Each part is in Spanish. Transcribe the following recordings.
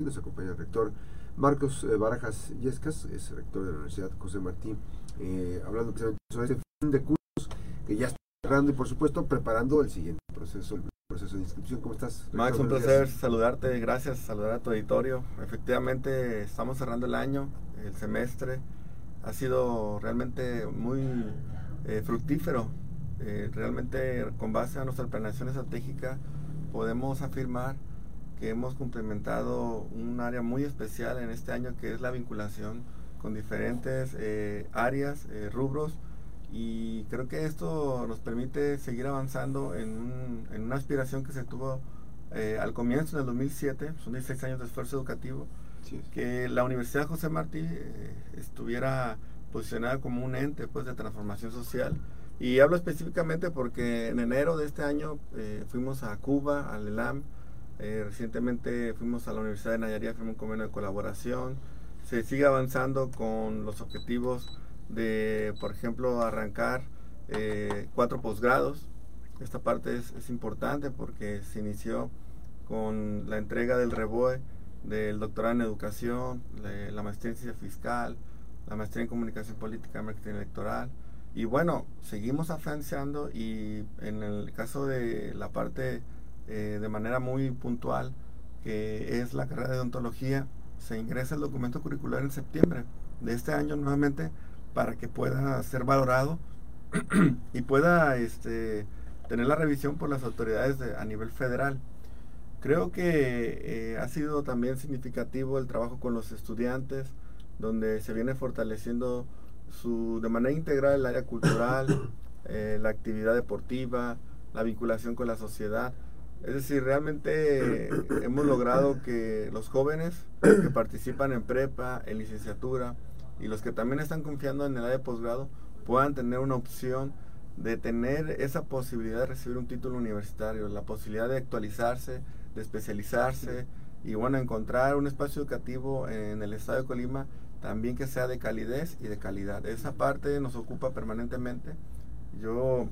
Nos acompaña el rector Marcos eh, Barajas Yescas, es rector de la Universidad José Martí, eh, hablando precisamente sobre este fin de cursos que ya está cerrando y por supuesto preparando el siguiente proceso, el proceso de inscripción. ¿Cómo estás? Rector? Max, un placer saludarte, gracias, saludar a tu auditorio. Efectivamente, estamos cerrando el año, el semestre. Ha sido realmente muy eh, fructífero. Eh, realmente, con base a nuestra planeación estratégica, podemos afirmar que hemos complementado un área muy especial en este año, que es la vinculación con diferentes eh, áreas, eh, rubros, y creo que esto nos permite seguir avanzando en, un- en una aspiración que se tuvo eh, al comienzo, en el 2007, son 16 años de esfuerzo educativo, Sí, que la Universidad José Martí eh, estuviera posicionada como un ente pues, de transformación social. Y hablo específicamente porque en enero de este año eh, fuimos a Cuba, al ELAM, eh, recientemente fuimos a la Universidad de Nayarit, firmó un convenio de colaboración. Se sigue avanzando con los objetivos de, por ejemplo, arrancar eh, cuatro posgrados. Esta parte es, es importante porque se inició con la entrega del REBOE, del doctorado en educación, la, maestría fiscal, la maestría en comunicación política y marketing electoral. Y bueno, seguimos afianzando y en el caso de la parte eh, de manera muy puntual, que es la carrera de odontología, se ingresa el documento curricular en septiembre de este año nuevamente para que pueda ser valorado y pueda este, tener la revisión por las autoridades de- a nivel federal. Creo que eh, ha sido también significativo el trabajo con los estudiantes, donde se viene fortaleciendo su, de manera integral el área cultural, eh, la actividad deportiva, la vinculación con la sociedad. Es decir, realmente hemos logrado que los jóvenes que participan en prepa, en licenciatura y los que también están confiando en el área de posgrado puedan tener una opción de tener esa posibilidad de recibir un título universitario, la posibilidad de actualizarse, de especializarse y bueno, encontrar un espacio educativo en el estado de Colima también que sea de calidez y de calidad. Esa parte nos ocupa permanentemente. Yo,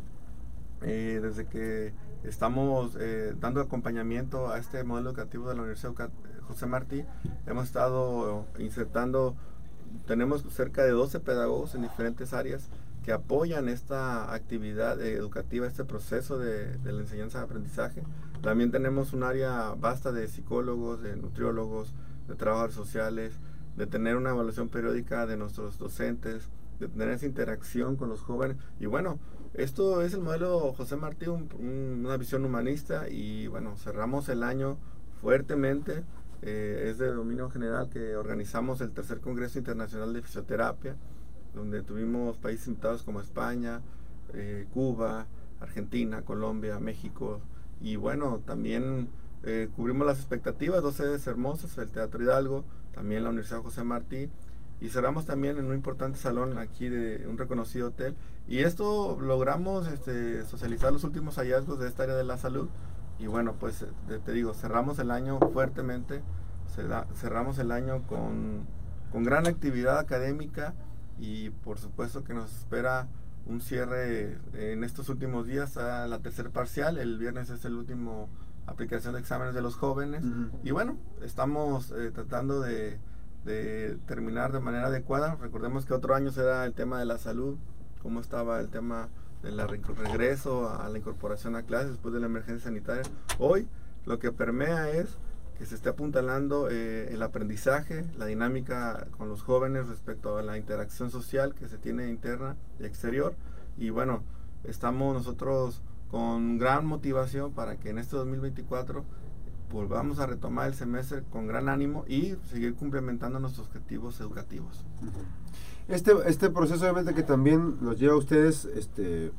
eh, desde que estamos eh, dando acompañamiento a este modelo educativo de la Universidad Educa- José Martí, hemos estado insertando, tenemos cerca de 12 pedagogos en diferentes áreas que apoyan esta actividad eh, educativa, este proceso de, de la enseñanza-aprendizaje. También tenemos un área vasta de psicólogos, de nutriólogos, de trabajadores sociales, de tener una evaluación periódica de nuestros docentes, de tener esa interacción con los jóvenes. Y bueno, esto es el modelo José Martí, un- un- una visión humanista y bueno, cerramos el año fuertemente. Eh, es de dominio general que organizamos el tercer Congreso Internacional de Fisioterapia, donde tuvimos países invitados como España, eh, Cuba, Argentina, Colombia, México. Y bueno, también eh, cubrimos las expectativas, dos sedes hermosas, el Teatro Hidalgo, también la Universidad José Martí. Y cerramos también en un importante salón aquí de un reconocido hotel. Y esto logramos este, socializar los últimos hallazgos de esta área de la salud. Y bueno, pues eh, te, digo, cerramos el año fuertemente, cerra- cerramos el año con, con gran actividad académica y por supuesto que nos espera un cierre en estos últimos días a la tercer parcial. El viernes es el último aplicación de exámenes de los jóvenes. Ujú. Y bueno, estamos eh, tratando de, de terminar de manera adecuada. Recordemos que otro año será el tema de la salud, cómo estaba el tema del regreso a la incorporación a clases después de la emergencia sanitaria. Hoy lo que permea es que se esté apuntalando eh, el aprendizaje, la dinámica con los jóvenes respecto a la interacción social que se tiene interna y exterior. Y bueno, estamos nosotros con gran motivación para que en este 2024 volvamos a retomar el semestre con gran ánimo y seguir complementando nuestros objetivos educativos. Este, este proceso obviamente que también los lleva a ustedes este,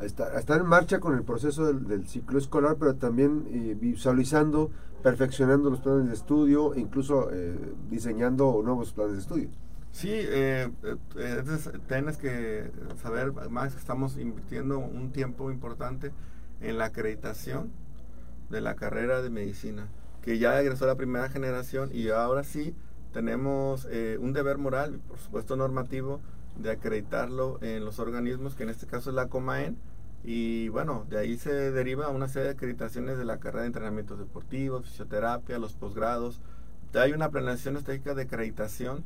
a, estar, a estar en marcha con el proceso del, del ciclo escolar, pero también eh, visualizando, perfeccionando los planes de estudio incluso eh, diseñando nuevos planes de estudio. Sí, eh, eh, es- tienes que saber, más que estamos invirtiendo un tiempo importante en la acreditación de la carrera de medicina, que ya egresó la primera generación y ahora sí tenemos eh, un deber moral y por supuesto normativo de acreditarlo en los organismos, que en este caso es la COMAEN, y bueno, de ahí se deriva una serie de acreditaciones de la carrera de entrenamientos deportivos, fisioterapia, los posgrados, hay una planeación estratégica de acreditación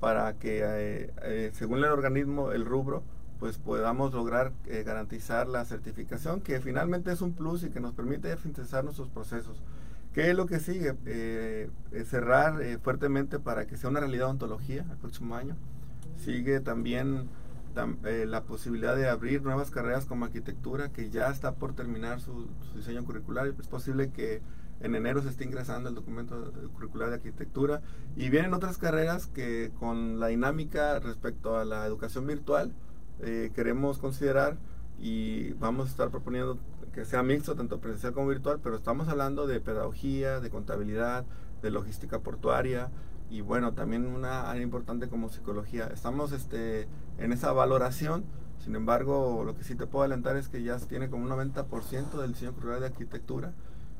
para que, eh, eh, según el organismo, el rubro, pues podamos lograr eh, garantizar la certificación, que finalmente es un plus y que nos permite eficientizar nuestros procesos. ¿Qué es lo que sigue? cerrar fuertemente para que sea una realidad ontología el próximo año. Sigue también la posibilidad de abrir nuevas carreras como arquitectura, que ya está por terminar su, diseño curricular. Es posible que en enero se está ingresando el documento curricular de arquitectura y vienen otras carreras que con la dinámica respecto a la educación virtual eh, queremos considerar y vamos a estar proponiendo que sea mixto, tanto presencial como virtual, pero estamos hablando de pedagogía, de contabilidad, de logística portuaria y bueno, también una área importante como psicología. Estamos este, en esa valoración, sin embargo, lo que sí te puedo adelantar es que ya tiene como un 90% del diseño curricular de arquitectura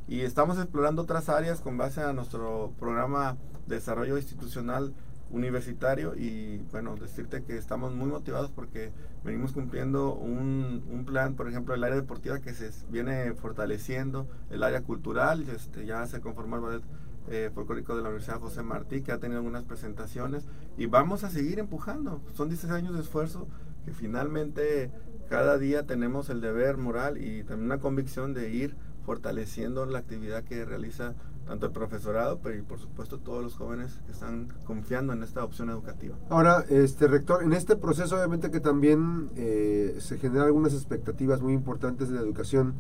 y estamos explorando otras áreas con base a nuestro programa de desarrollo institucional universitario y bueno, decirte que estamos muy motivados porque venimos cumpliendo un, un, plan, por ejemplo, el área deportiva que se viene fortaleciendo, el área cultural, este, ya se conformó el ballet eh, folclórico de la Universidad José Martí, que ha tenido algunas presentaciones y vamos a seguir empujando. Son 16 años de esfuerzo que finalmente cada día tenemos el deber moral y también una convicción de ir fortaleciendo la actividad que realiza tanto el profesorado, pero y por supuesto todos los jóvenes que están confiando en esta opción educativa. Ahora, este rector, en este proceso obviamente que también eh, se generan algunas expectativas muy importantes de la educación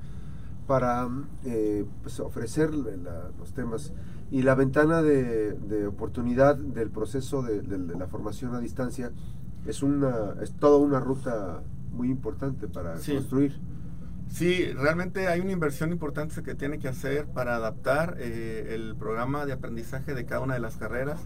para eh, pues, ofrecer los temas y la ventana de, oportunidad del proceso de, la formación a distancia es una es toda una ruta muy importante para construir. Sí, realmente hay una inversión importante que tiene que hacer para adaptar eh, el programa de aprendizaje de cada una de las carreras.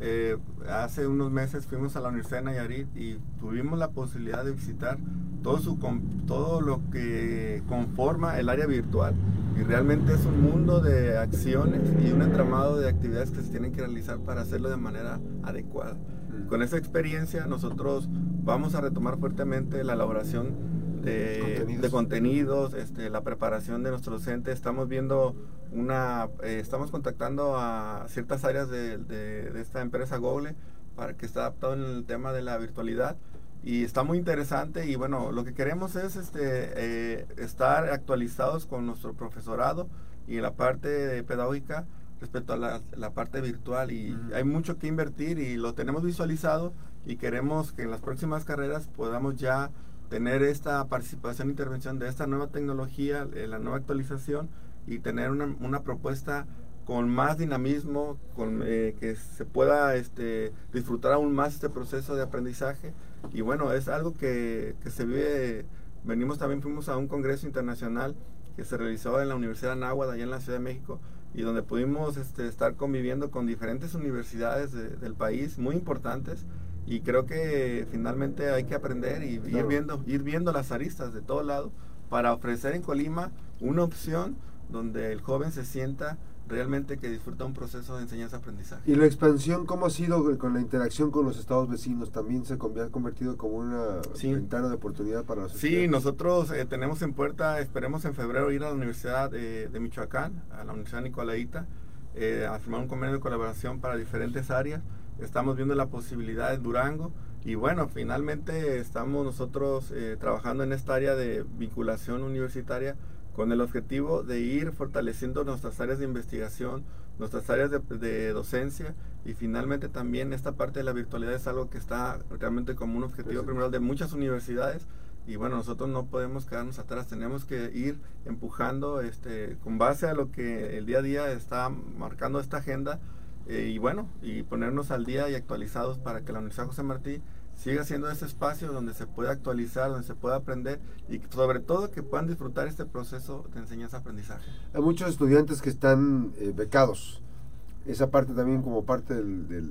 Eh, hace unos meses fuimos a la Universidad de Nayarit y tuvimos la posibilidad de visitar todo, su, todo lo que conforma el área virtual. Y realmente es un mundo de acciones y un entramado de actividades que se tienen que realizar para hacerlo de manera adecuada. Mm. Con esa experiencia nosotros vamos a retomar fuertemente la elaboración de contenidos, este, la preparación de nuestro docente. Estamos viendo una, eh, estamos contactando a ciertas áreas de, esta empresa Google para que esté adaptado en el tema de la virtualidad y está muy interesante. Y bueno, lo que queremos es este, eh, estar actualizados con nuestro profesorado y la parte pedagógica respecto a la, parte virtual. Y hay mucho que invertir y lo tenemos visualizado y queremos que en las próximas carreras podamos ya tener esta participación e intervención de esta nueva tecnología, la nueva actualización y tener una, propuesta con más dinamismo, con eh, que se pueda este, disfrutar aún más este proceso de aprendizaje. Y bueno, es algo que, se vive, venimos también, fuimos a un congreso internacional que se realizó en la Universidad Anáhuac, allá en la Ciudad de México, y donde pudimos este, estar conviviendo con diferentes universidades del país muy importantes y creo que finalmente hay que aprender y ir viendo ir viendo las aristas de todo lado para ofrecer en Colima una opción donde el joven se sienta realmente que disfruta un proceso de enseñanza-aprendizaje. ¿Y la expansión cómo ha sido con la interacción con los estados vecinos? ¿También se ha convertido como una ventana de oportunidad para los Sí, nosotros eh, tenemos en puerta, esperemos en febrero ir a la Universidad de, Michoacán, a la Universidad Nicolaita, eh, a firmar un convenio de colaboración para diferentes áreas estamos viendo la posibilidad en Durango y bueno, finalmente estamos nosotros eh, trabajando en esta área de vinculación universitaria con el objetivo de ir fortaleciendo nuestras áreas de investigación, nuestras áreas de, docencia y finalmente también esta parte de la virtualidad es algo que está realmente como un objetivo primordial de muchas universidades y bueno, nosotros no podemos quedarnos atrás, tenemos que ir empujando este, con base a lo que el día a día está marcando esta agenda eh, y bueno, y ponernos al día y actualizados para que la Universidad José Martí siga siendo ese espacio donde se pueda actualizar, donde se pueda aprender y sobre todo que puedan disfrutar este proceso de enseñanza-aprendizaje. Hay muchos estudiantes que están eh, becados. Esa parte también como parte de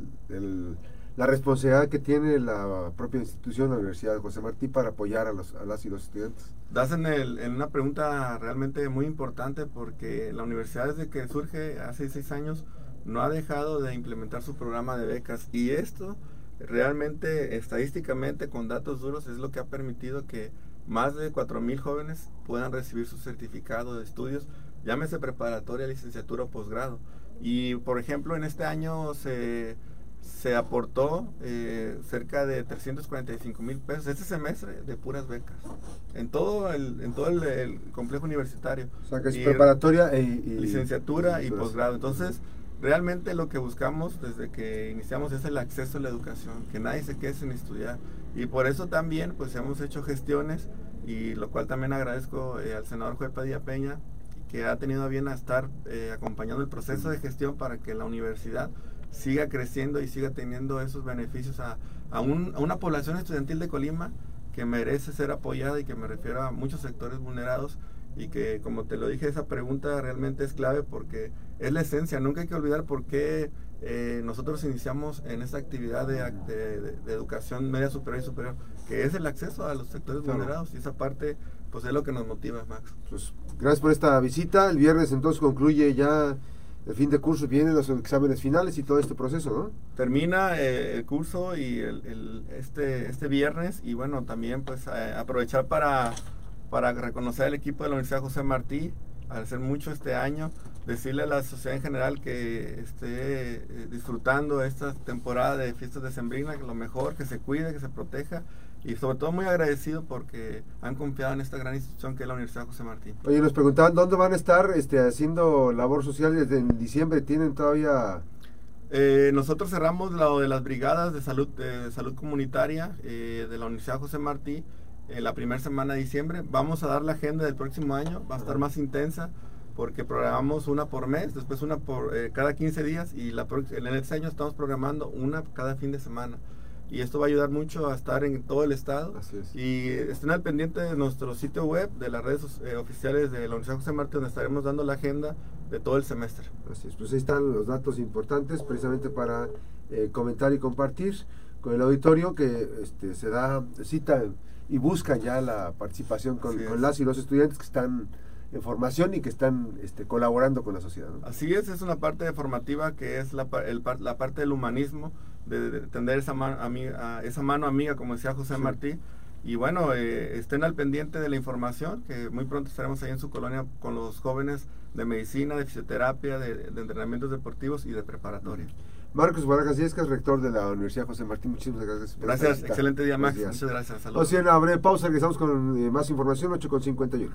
la responsabilidad que tiene la propia institución, la Universidad de José Martí, para apoyar a, los, a las y los estudiantes. Das en, en una pregunta realmente muy importante porque la universidad desde que surge hace seis años no ha dejado de implementar su programa de becas y esto realmente estadísticamente con datos duros es lo que ha permitido que más de 4.000 jóvenes puedan recibir su certificado de estudios, llámese preparatoria, licenciatura o posgrado. Y por ejemplo, en este año se, se aportó eh, cerca de 345 mil pesos este semestre de puras becas en todo el, en todo el, complejo universitario. O sea, que es preparatoria e, y, licenciatura y posgrado. Entonces, realmente lo que buscamos desde que iniciamos es el acceso a la educación, que nadie se quede sin estudiar. Y por eso también pues hemos hecho gestiones y lo cual también agradezco eh, al senador Juez Padilla Peña que ha tenido bien a estar eh, acompañando el proceso de gestión para que la universidad siga creciendo y siga teniendo esos beneficios a, a, una población estudiantil de Colima que merece ser apoyada y que me refiero a muchos sectores vulnerados y que como te lo dije esa pregunta realmente es clave porque es la esencia, nunca hay que olvidar por qué eh, nosotros iniciamos en esta actividad de, de, educación media superior y superior, que es el acceso a los sectores vulnerados y esa parte pues es lo que nos motiva, Max. Pues, gracias por esta visita. El viernes entonces concluye ya el fin de curso, vienen los exámenes finales y todo este proceso, ¿no? Termina eh, el curso y el, este, este viernes y bueno, también pues eh, aprovechar para, para reconocer al equipo de la Universidad José Martí, al hacer mucho este año, decirle a la sociedad en general que esté eh, disfrutando esta temporada de fiestas de Sembrina, que lo mejor, que se cuide, que se proteja y sobre todo muy agradecido porque han confiado en esta gran institución que es la Universidad José Martín. Oye, nos preguntaban dónde van a estar este, haciendo labor social desde en diciembre. ¿Tienen todavía...? Eh, nosotros cerramos lo de las brigadas de salud, de salud comunitaria eh, de la Universidad José Martí en la primera semana de diciembre. Vamos a dar la agenda del próximo año, va a estar más intensa porque programamos una por mes, después una por eh, cada 15 días y la, en este año estamos programando una cada fin de semana y esto va a ayudar mucho a estar en todo el estado. Y estén al pendiente de nuestro sitio web, de las redes eh, oficiales de la Universidad José Martí, donde estaremos dando la agenda de todo el semestre. Así es, pues ahí están los datos importantes precisamente para eh, comentar y compartir con el auditorio que este, se da cita y busca ya la participación con, las y los estudiantes que están en formación y que están este, colaborando con la sociedad. Así es, es una parte formativa que es la, la parte del humanismo de, tender esa, mano amiga, esa mano amiga, como decía José Martí. Y bueno, eh, estén al pendiente de la información, que muy pronto estaremos ahí en su colonia con los jóvenes de medicina, de fisioterapia, de, entrenamientos deportivos y de preparatoria. Marcos Barajas es rector de la Universidad José Martín, muchísimas gracias. gracias, excelente día Max, muchas gracias. Saludos. O sea, abre pausa, regresamos con eh, más información, 8.51.